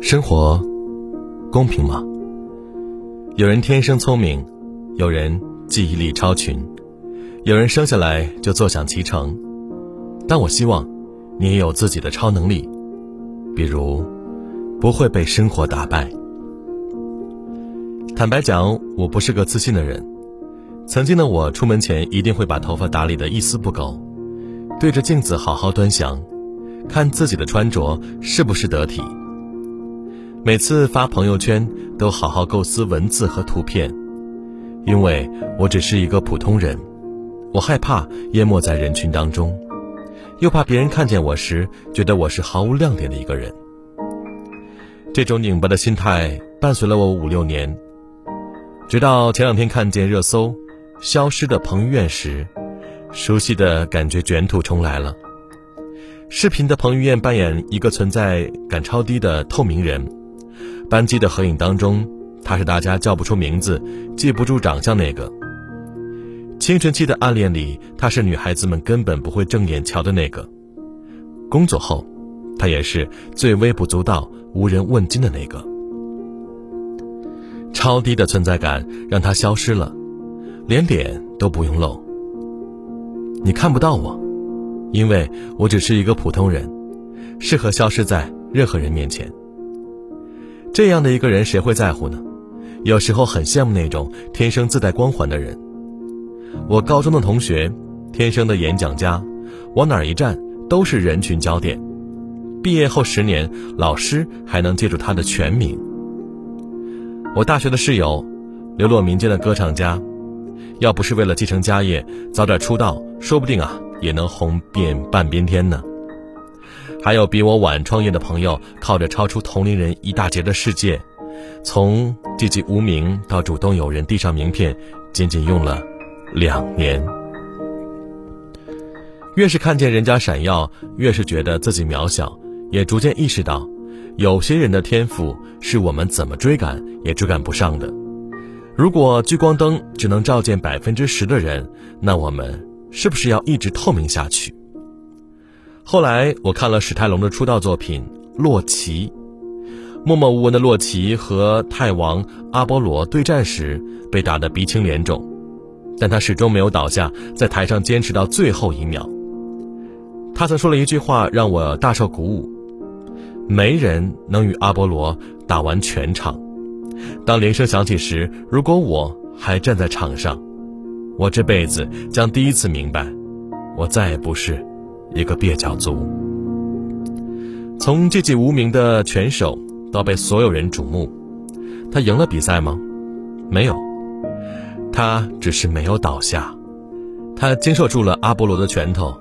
生活公平吗？有人天生聪明，有人记忆力超群，有人生下来就坐享其成。但我希望你也有自己的超能力，比如不会被生活打败。坦白讲，我不是个自信的人。曾经的我，出门前一定会把头发打理得一丝不苟，对着镜子好好端详，看自己的穿着是不是得体。每次发朋友圈都好好构思文字和图片，因为我只是一个普通人，我害怕淹没在人群当中，又怕别人看见我时觉得我是毫无亮点的一个人。这种拧巴的心态伴随了我五六年，直到前两天看见热搜“消失的彭于晏”时，熟悉的感觉卷土重来了。视频的彭于晏扮演一个存在感超低的透明人。班级的合影当中，他是大家叫不出名字、记不住长相那个；青春期的暗恋里，他是女孩子们根本不会正眼瞧的那个；工作后，他也是最微不足道、无人问津的那个。超低的存在感让他消失了，连脸都不用露。你看不到我，因为我只是一个普通人，适合消失在任何人面前。这样的一个人，谁会在乎呢？有时候很羡慕那种天生自带光环的人。我高中的同学，天生的演讲家，往哪儿一站都是人群焦点。毕业后十年，老师还能记住他的全名。我大学的室友，流落民间的歌唱家，要不是为了继承家业，早点出道，说不定啊，也能红遍半边天呢。还有比我晚创业的朋友，靠着超出同龄人一大截的世界，从寂寂无名到主动有人递上名片，仅仅用了两年。越是看见人家闪耀，越是觉得自己渺小，也逐渐意识到，有些人的天赋是我们怎么追赶也追赶不上的。如果聚光灯只能照见百分之十的人，那我们是不是要一直透明下去？后来我看了史泰龙的出道作品《洛奇》，默默无闻的洛奇和泰王阿波罗对战时被打得鼻青脸肿，但他始终没有倒下，在台上坚持到最后一秒。他曾说了一句话让我大受鼓舞：“没人能与阿波罗打完全场。当铃声响起时，如果我还站在场上，我这辈子将第一次明白，我再也不是。”一个蹩脚族，从寂寂无名的拳手到被所有人瞩目，他赢了比赛吗？没有，他只是没有倒下，他经受住了阿波罗的拳头，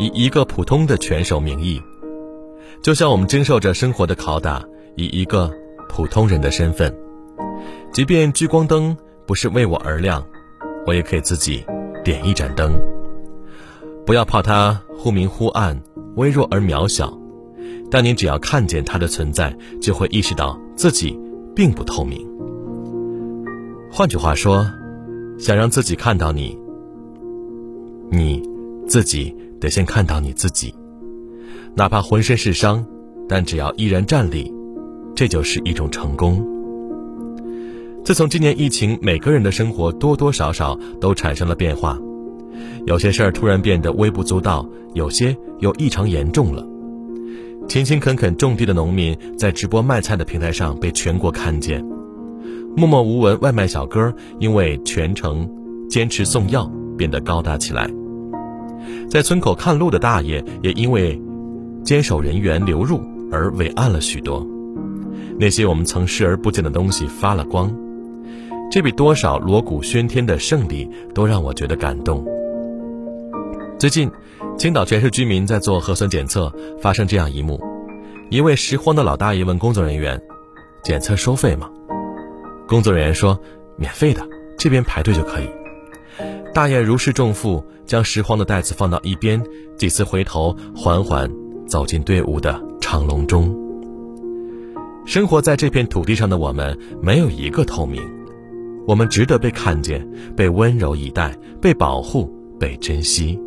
以一个普通的拳手名义，就像我们经受着生活的拷打，以一个普通人的身份，即便聚光灯不是为我而亮，我也可以自己点一盏灯。不要怕它忽明忽暗、微弱而渺小，但你只要看见它的存在，就会意识到自己并不透明。换句话说，想让自己看到你，你自己得先看到你自己。哪怕浑身是伤，但只要依然站立，这就是一种成功。自从今年疫情，每个人的生活多多少少都产生了变化。有些事儿突然变得微不足道，有些又异常严重了。勤勤恳恳种地的农民在直播卖菜的平台上被全国看见，默默无闻外卖小哥因为全程坚持送药变得高大起来。在村口看路的大爷也因为坚守人员流入而伟岸了许多。那些我们曾视而不见的东西发了光，这比多少锣鼓喧天的胜利都让我觉得感动。最近，青岛全市居民在做核酸检测，发生这样一幕：一位拾荒的老大爷问工作人员：“检测收费吗？”工作人员说：“免费的，这边排队就可以。”大爷如释重负，将拾荒的袋子放到一边，几次回头，缓缓走进队伍的长龙中。生活在这片土地上的我们，没有一个透明，我们值得被看见，被温柔以待，被保护，被珍惜。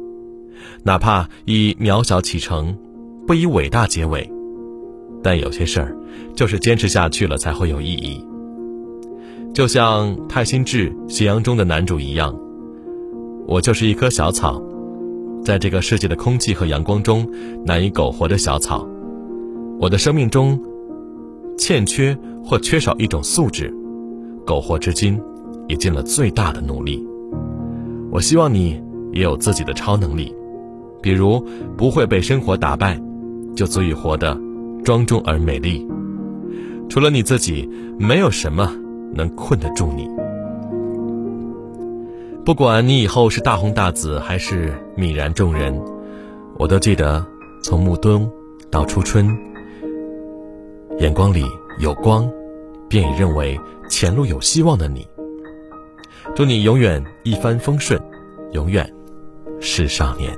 哪怕以渺小启程，不以伟大结尾，但有些事儿，就是坚持下去了才会有意义。就像太心志《夕阳中的男主》一样，我就是一棵小草，在这个世界的空气和阳光中难以苟活的小草。我的生命中欠缺或缺少一种素质，苟活至今，也尽了最大的努力。我希望你也有自己的超能力，比如不会被生活打败，就足以活得庄重而美丽。除了你自己，没有什么。能困得住你。不管你以后是大红大紫还是泯然众人，我都记得从暮冬到初春，眼光里有光，便已认为前路有希望的你。祝你永远一帆风顺，永远是少年。